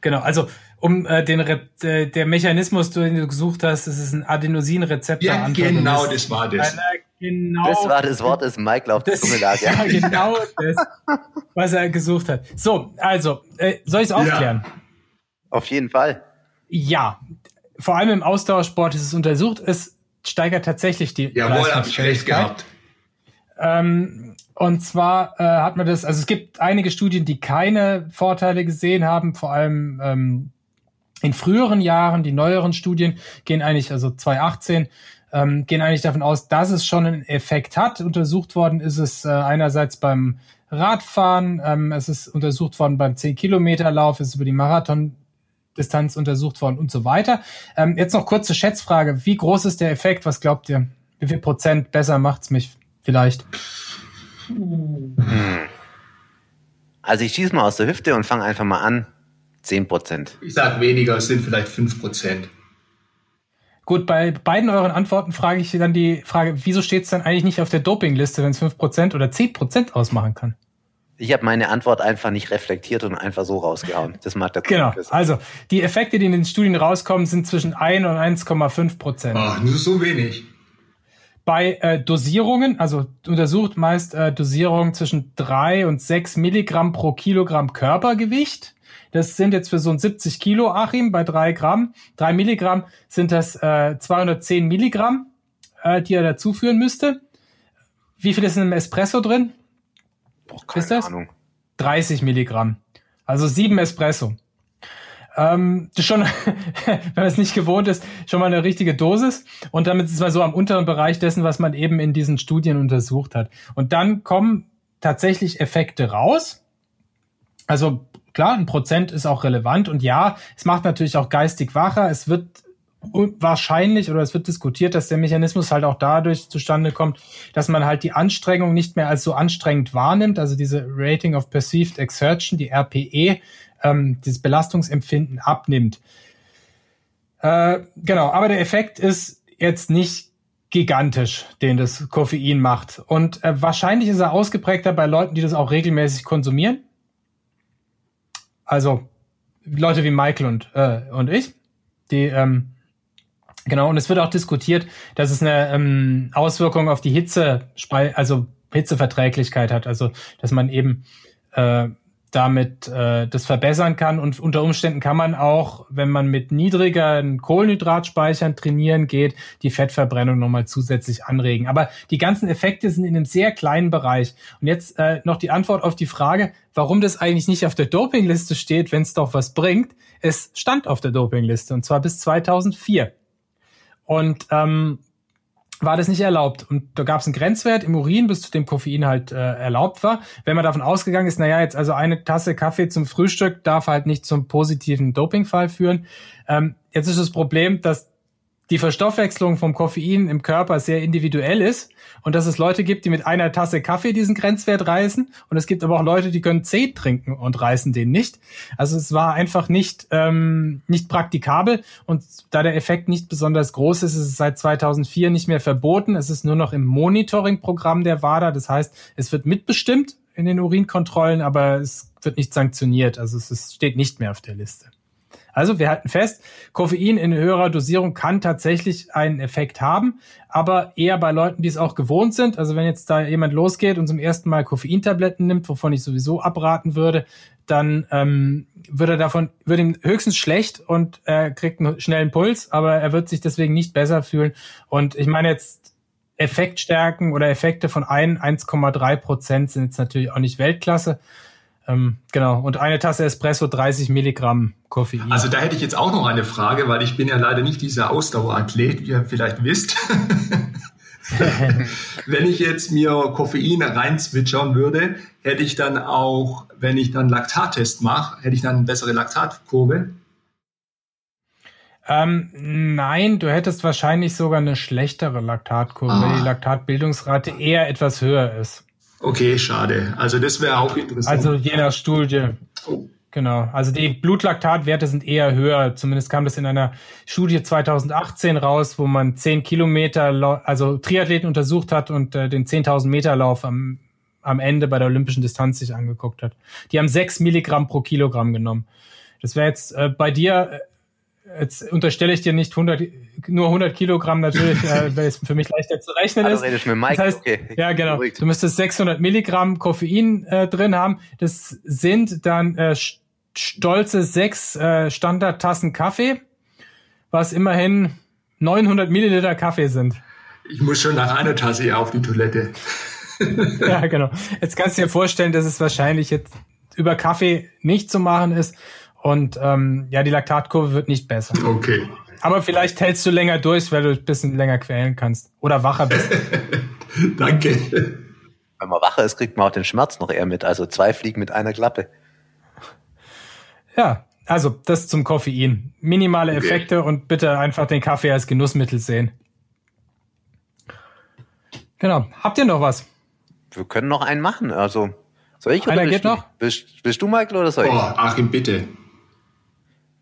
Genau, also um äh, den Re äh, der Mechanismus, den du gesucht hast, das ist ein Adenosinrezeptor. Ja, genau, das war das. Genau, Das war das Wort, das Mike auf der das, Zunge lag, ja. ja, genau das, was er gesucht hat. So, also, äh, soll ich es aufklären? Auf jeden Fall. Ja. Vor allem im Ausdauersport ist es untersucht, es steigert tatsächlich die Jawohl, habe ich recht Leistungsfähigkeit. gehabt. Ähm, und zwar äh, hat man das, also es gibt einige Studien, die keine Vorteile gesehen haben, vor allem ähm, in früheren Jahren, die neueren Studien gehen eigentlich, also 2018, ähm, gehen eigentlich davon aus, dass es schon einen Effekt hat. Untersucht worden ist es äh, einerseits beim Radfahren, ähm, es ist untersucht worden beim 10-Kilometer-Lauf, es ist über die Marathon-Distanz untersucht worden und so weiter. Ähm, jetzt noch kurze Schätzfrage. Wie groß ist der Effekt? Was glaubt ihr? Wie viel Prozent besser macht's mich vielleicht? Also ich schieße mal aus der Hüfte und fange einfach mal an. 10 Prozent. Ich sage weniger, es sind vielleicht 5 Prozent. Gut, bei beiden euren Antworten frage ich dann die Frage, wieso steht es dann eigentlich nicht auf der Dopingliste, wenn es 5% oder 10% ausmachen kann? Ich habe meine Antwort einfach nicht reflektiert und einfach so rausgehauen. Das macht der Genau. Wissen. Also die Effekte, die in den Studien rauskommen, sind zwischen 1 und 1,5 Prozent. Ach, nur so wenig. Bei äh, Dosierungen, also untersucht meist äh, Dosierungen zwischen 3 und 6 Milligramm pro Kilogramm Körpergewicht. Das sind jetzt für so ein 70 Kilo Achim bei 3 Gramm. 3 Milligramm sind das äh, 210 Milligramm, äh, die er dazuführen müsste. Wie viel ist in einem Espresso drin? Boah, ist das? Ahnung. 30 Milligramm. Also sieben Espresso. Ähm, das ist schon, wenn man es nicht gewohnt ist, schon mal eine richtige Dosis. Und damit ist man so am unteren Bereich dessen, was man eben in diesen Studien untersucht hat. Und dann kommen tatsächlich Effekte raus. Also klar, ein Prozent ist auch relevant. Und ja, es macht natürlich auch geistig wacher. Es wird wahrscheinlich oder es wird diskutiert, dass der Mechanismus halt auch dadurch zustande kommt, dass man halt die Anstrengung nicht mehr als so anstrengend wahrnimmt, also diese Rating of Perceived Exertion, die RPE, ähm, dieses Belastungsempfinden abnimmt. Äh, genau, aber der Effekt ist jetzt nicht gigantisch, den das Koffein macht. Und äh, wahrscheinlich ist er ausgeprägter bei Leuten, die das auch regelmäßig konsumieren. Also Leute wie Michael und, äh, und ich, die ähm, Genau, und es wird auch diskutiert, dass es eine ähm, Auswirkung auf die Hitze, also Hitzeverträglichkeit hat, also dass man eben äh, damit äh, das verbessern kann und unter Umständen kann man auch, wenn man mit niedrigeren Kohlenhydratspeichern trainieren geht, die Fettverbrennung nochmal zusätzlich anregen. Aber die ganzen Effekte sind in einem sehr kleinen Bereich. Und jetzt äh, noch die Antwort auf die Frage, warum das eigentlich nicht auf der Dopingliste steht, wenn es doch was bringt. Es stand auf der Dopingliste und zwar bis 2004. Und ähm, war das nicht erlaubt. Und da gab es einen Grenzwert im Urin, bis zu dem Koffein halt äh, erlaubt war. Wenn man davon ausgegangen ist, naja, jetzt also eine Tasse Kaffee zum Frühstück darf halt nicht zum positiven Dopingfall führen. Ähm, jetzt ist das Problem, dass die Verstoffwechslung vom Koffein im Körper sehr individuell ist und dass es Leute gibt, die mit einer Tasse Kaffee diesen Grenzwert reißen und es gibt aber auch Leute, die können zehn trinken und reißen den nicht. Also es war einfach nicht ähm, nicht praktikabel und da der Effekt nicht besonders groß ist, ist es seit 2004 nicht mehr verboten. Es ist nur noch im Monitoring-Programm der WADA. Das heißt, es wird mitbestimmt in den Urinkontrollen, aber es wird nicht sanktioniert. Also es steht nicht mehr auf der Liste. Also wir halten fest, Koffein in höherer Dosierung kann tatsächlich einen Effekt haben, aber eher bei Leuten, die es auch gewohnt sind. Also wenn jetzt da jemand losgeht und zum ersten Mal Koffeintabletten nimmt, wovon ich sowieso abraten würde, dann ähm, wird er davon, wird ihm höchstens schlecht und er kriegt einen schnellen Puls, aber er wird sich deswegen nicht besser fühlen. Und ich meine jetzt Effektstärken oder Effekte von 1, 1,3 Prozent sind jetzt natürlich auch nicht Weltklasse. Ähm, genau. Und eine Tasse Espresso 30 Milligramm Koffein. Also da hätte ich jetzt auch noch eine Frage, weil ich bin ja leider nicht dieser Ausdauerathlet, wie ihr vielleicht wisst. wenn ich jetzt mir Koffein reinzwitschern würde, hätte ich dann auch, wenn ich dann Laktattest mache, hätte ich dann eine bessere Laktatkurve? Ähm, nein, du hättest wahrscheinlich sogar eine schlechtere Laktatkurve, ah. weil die Laktatbildungsrate eher etwas höher ist. Okay, schade. Also das wäre auch interessant. Also je nach Studie. Oh. Genau. Also die Blutlaktatwerte sind eher höher. Zumindest kam das in einer Studie 2018 raus, wo man 10 Kilometer, also Triathleten untersucht hat und äh, den 10.000 Meter Lauf am, am Ende bei der olympischen Distanz sich angeguckt hat. Die haben 6 Milligramm pro Kilogramm genommen. Das wäre jetzt äh, bei dir äh, jetzt unterstelle ich dir nicht 100, nur 100 Kilogramm natürlich, äh, weil es für mich leichter zu rechnen ist. Redest mit Mike. Das heißt, okay. Ja, genau. Du müsstest 600 Milligramm Koffein äh, drin haben. Das sind dann äh, stolze sechs äh, Standardtassen Kaffee, was immerhin 900 Milliliter Kaffee sind. Ich muss schon nach einer Tasse auf die Toilette. ja, genau. Jetzt kannst du dir vorstellen, dass es wahrscheinlich jetzt über Kaffee nicht zu machen ist. Und ähm, ja, die Laktatkurve wird nicht besser. Okay. Aber vielleicht hältst du länger durch, weil du ein bisschen länger quälen kannst. Oder wacher bist. Danke. Wenn man wacher ist, kriegt man auch den Schmerz noch eher mit. Also zwei Fliegen mit einer Klappe. Ja, also das zum Koffein. Minimale okay. Effekte und bitte einfach den Kaffee als Genussmittel sehen. Genau. Habt ihr noch was? Wir können noch einen machen. Also soll ich Einer oder geht noch? Bist, bist du Michael oder soll ich? Oh, Achim, bitte.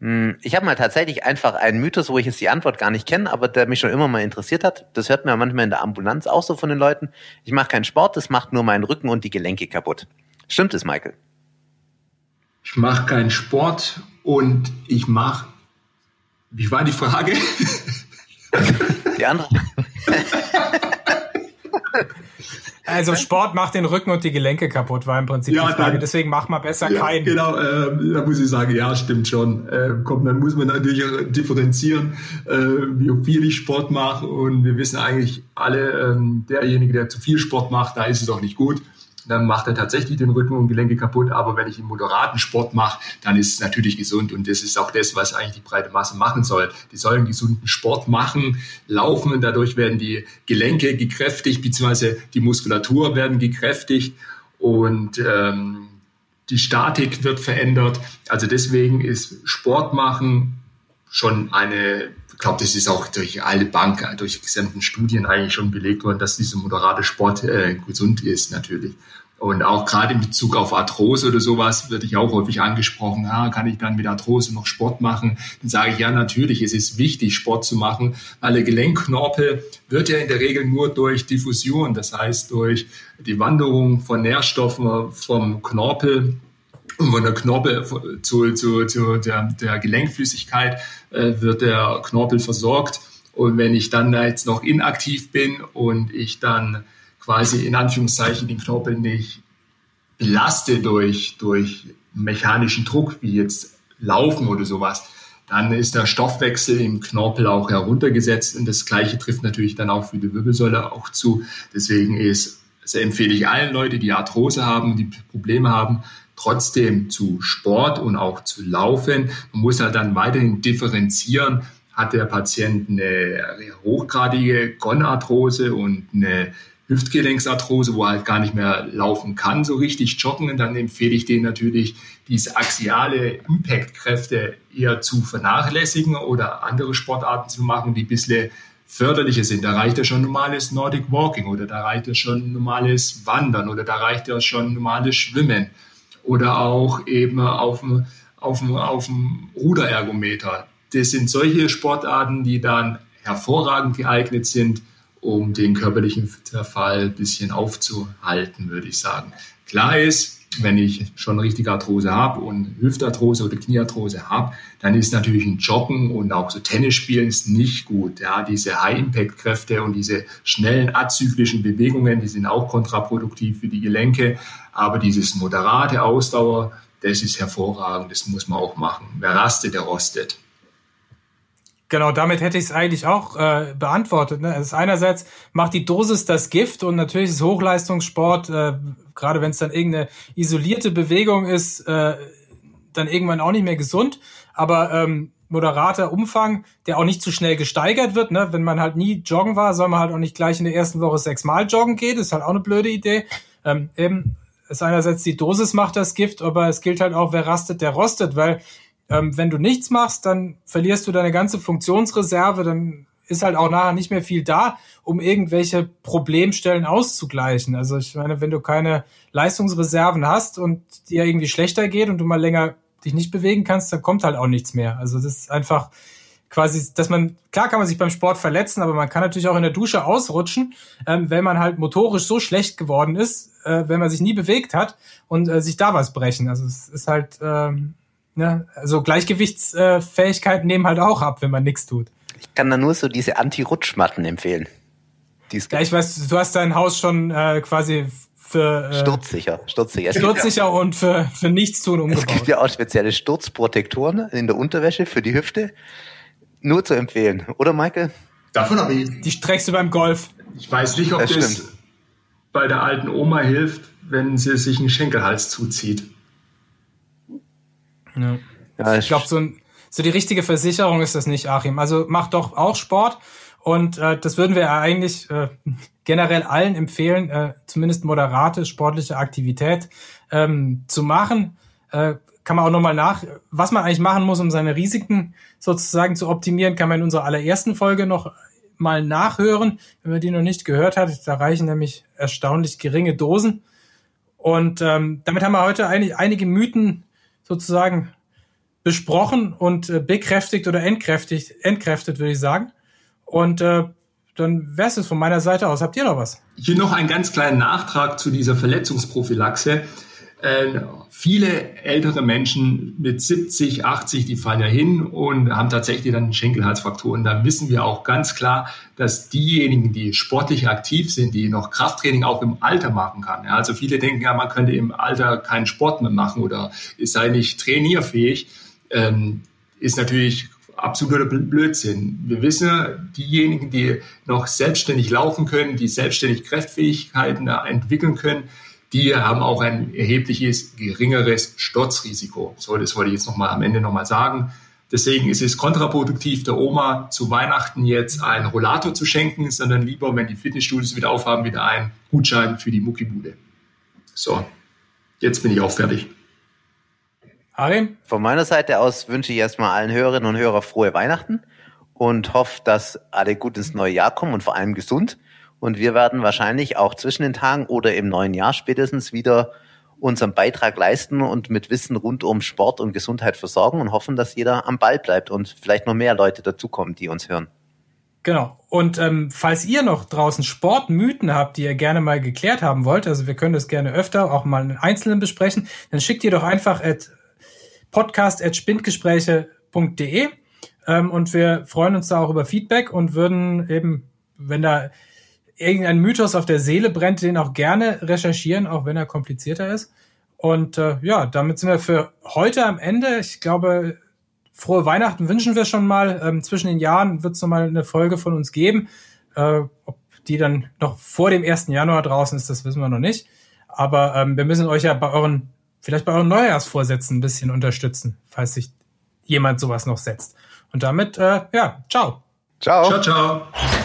Hm, ich habe mal tatsächlich einfach einen Mythos, wo ich jetzt die Antwort gar nicht kenne, aber der mich schon immer mal interessiert hat. Das hört man ja manchmal in der Ambulanz auch so von den Leuten. Ich mache keinen Sport, das macht nur meinen Rücken und die Gelenke kaputt. Stimmt es, Michael? Ich mache keinen Sport und ich mache. Wie war die Frage? Die andere. Also Sport macht den Rücken und die Gelenke kaputt, war im Prinzip ja, die Frage. Dann, Deswegen mach mal besser ja, keinen. Genau, äh, da muss ich sagen, ja, stimmt schon. Äh, komm, dann muss man natürlich differenzieren, äh, wie viel ich Sport mache. Und wir wissen eigentlich alle, ähm, derjenige, der zu viel Sport macht, da ist es auch nicht gut dann macht er tatsächlich den Rücken und Gelenke kaputt. Aber wenn ich einen moderaten Sport mache, dann ist es natürlich gesund. Und das ist auch das, was eigentlich die breite Masse machen soll. Die sollen gesunden Sport machen, laufen und dadurch werden die Gelenke gekräftigt, beziehungsweise die Muskulatur werden gekräftigt und ähm, die Statik wird verändert. Also deswegen ist Sport machen schon eine, glaube, das ist auch durch alle Bank, durch gesamten Studien eigentlich schon belegt worden, dass dieser moderate Sport äh, gesund ist natürlich. Und auch gerade in Bezug auf Arthrose oder sowas würde ich auch häufig angesprochen, ja, kann ich dann mit Arthrose noch Sport machen? Dann sage ich, ja, natürlich, es ist wichtig, Sport zu machen, der Gelenkknorpel wird ja in der Regel nur durch Diffusion, das heißt durch die Wanderung von Nährstoffen vom Knorpel von der Knorpel zu, zu, zu der, der Gelenkflüssigkeit äh, wird der Knorpel versorgt. Und wenn ich dann da jetzt noch inaktiv bin und ich dann quasi in Anführungszeichen den Knorpel nicht belaste durch, durch mechanischen Druck, wie jetzt Laufen oder sowas, dann ist der Stoffwechsel im Knorpel auch heruntergesetzt und das Gleiche trifft natürlich dann auch für die Wirbelsäule auch zu. Deswegen ist, also empfehle ich allen Leuten, die Arthrose haben, die Probleme haben, trotzdem zu Sport und auch zu Laufen. Man muss halt dann weiterhin differenzieren. Hat der Patient eine hochgradige Gonarthrose und eine Hüftgelenksarthrose, wo er halt gar nicht mehr laufen kann, so richtig joggen, dann empfehle ich denen natürlich, diese axiale Impactkräfte eher zu vernachlässigen oder andere Sportarten zu machen, die ein bisschen förderlicher sind. Da reicht ja schon normales Nordic Walking oder da reicht ja schon normales Wandern oder da reicht ja schon normales Schwimmen oder auch eben auf dem, auf dem, auf dem Ruderergometer. Das sind solche Sportarten, die dann hervorragend geeignet sind, um den körperlichen Verfall ein bisschen aufzuhalten, würde ich sagen. Klar ist, wenn ich schon richtige Arthrose habe und Hüftarthrose oder Kniearthrose habe, dann ist natürlich ein Joggen und auch so Tennis spielen ist nicht gut. Ja, diese High-Impact-Kräfte und diese schnellen azyklischen Bewegungen, die sind auch kontraproduktiv für die Gelenke. Aber dieses moderate Ausdauer, das ist hervorragend. Das muss man auch machen. Wer rastet, der rostet. Genau, damit hätte ich es eigentlich auch äh, beantwortet. Ne? Also einerseits macht die Dosis das Gift und natürlich ist Hochleistungssport, äh, gerade wenn es dann irgendeine isolierte Bewegung ist, äh, dann irgendwann auch nicht mehr gesund. Aber ähm, moderater Umfang, der auch nicht zu schnell gesteigert wird. Ne? Wenn man halt nie joggen war, soll man halt auch nicht gleich in der ersten Woche sechsmal joggen gehen. Das ist halt auch eine blöde Idee. Ähm, eben ist einerseits die Dosis macht das Gift, aber es gilt halt auch, wer rastet, der rostet, weil ähm, wenn du nichts machst, dann verlierst du deine ganze Funktionsreserve, dann ist halt auch nachher nicht mehr viel da, um irgendwelche Problemstellen auszugleichen. Also ich meine, wenn du keine Leistungsreserven hast und dir irgendwie schlechter geht und du mal länger dich nicht bewegen kannst, dann kommt halt auch nichts mehr. Also das ist einfach quasi, dass man, klar kann man sich beim Sport verletzen, aber man kann natürlich auch in der Dusche ausrutschen, ähm, wenn man halt motorisch so schlecht geworden ist, äh, wenn man sich nie bewegt hat und äh, sich da was brechen. Also es ist halt, ähm, Ne? Also Gleichgewichtsfähigkeiten nehmen halt auch ab, wenn man nichts tut. Ich kann da nur so diese Anti-Rutschmatten empfehlen. Ja, ich weiß, du hast dein Haus schon äh, quasi für äh, sturzsicher, sturzsicher. Sturzsicher ja, und für, für nichts tun umgebaut. Es gibt ja auch spezielle Sturzprotektoren in der Unterwäsche für die Hüfte. Nur zu empfehlen, oder Michael? Davon habe ich. Die streckst du beim Golf. Ich weiß nicht, ob das, das bei der alten Oma hilft, wenn sie sich einen Schenkelhals zuzieht. Ja. ja ich glaube, so, so die richtige Versicherung ist das nicht, Achim. Also mach doch auch Sport. Und äh, das würden wir eigentlich äh, generell allen empfehlen, äh, zumindest moderate sportliche Aktivität ähm, zu machen. Äh, kann man auch nochmal nach, was man eigentlich machen muss, um seine Risiken sozusagen zu optimieren, kann man in unserer allerersten Folge noch mal nachhören, wenn man die noch nicht gehört hat. Da reichen nämlich erstaunlich geringe Dosen. Und ähm, damit haben wir heute eigentlich einige Mythen sozusagen besprochen und äh, bekräftigt oder entkräftigt, entkräftet, würde ich sagen. Und äh, dann wäre es von meiner Seite aus. Habt ihr noch was? Hier noch einen ganz kleinen Nachtrag zu dieser Verletzungsprophylaxe. Äh, viele ältere Menschen mit 70, 80, die fallen ja hin und haben tatsächlich dann Schenkelhalsfrakturen. Da wissen wir auch ganz klar, dass diejenigen, die sportlich aktiv sind, die noch Krafttraining auch im Alter machen kann. Ja, also viele denken ja, man könnte im Alter keinen Sport mehr machen oder ist sei nicht trainierfähig, ähm, ist natürlich absoluter Blödsinn. Wir wissen, diejenigen, die noch selbstständig laufen können, die selbstständig Kräftfähigkeiten entwickeln können, die haben auch ein erhebliches geringeres Sturzrisiko. So, das wollte ich jetzt nochmal am Ende nochmal sagen. Deswegen ist es kontraproduktiv, der Oma zu Weihnachten jetzt einen Rollator zu schenken, sondern lieber, wenn die Fitnessstudios wieder aufhaben, wieder einen Gutschein für die Muckibude. So, jetzt bin ich auch fertig. Arim? Von meiner Seite aus wünsche ich erstmal allen Hörerinnen und Hörern frohe Weihnachten und hoffe, dass alle gut ins neue Jahr kommen und vor allem gesund. Und wir werden wahrscheinlich auch zwischen den Tagen oder im neuen Jahr spätestens wieder unseren Beitrag leisten und mit Wissen rund um Sport und Gesundheit versorgen und hoffen, dass jeder am Ball bleibt und vielleicht noch mehr Leute dazukommen, die uns hören. Genau. Und ähm, falls ihr noch draußen Sportmythen habt, die ihr gerne mal geklärt haben wollt, also wir können das gerne öfter auch mal in Einzelnen besprechen, dann schickt ihr doch einfach at podcast.spindgespräche.de ähm, und wir freuen uns da auch über Feedback und würden eben, wenn da irgendein Mythos auf der Seele brennt, den auch gerne recherchieren, auch wenn er komplizierter ist. Und äh, ja, damit sind wir für heute am Ende. Ich glaube, frohe Weihnachten wünschen wir schon mal. Ähm, zwischen den Jahren wird es nochmal eine Folge von uns geben. Äh, ob die dann noch vor dem 1. Januar draußen ist, das wissen wir noch nicht. Aber ähm, wir müssen euch ja bei euren, vielleicht bei euren Neujahrsvorsätzen ein bisschen unterstützen, falls sich jemand sowas noch setzt. Und damit, äh, ja, ciao. Ciao. Ciao, ciao.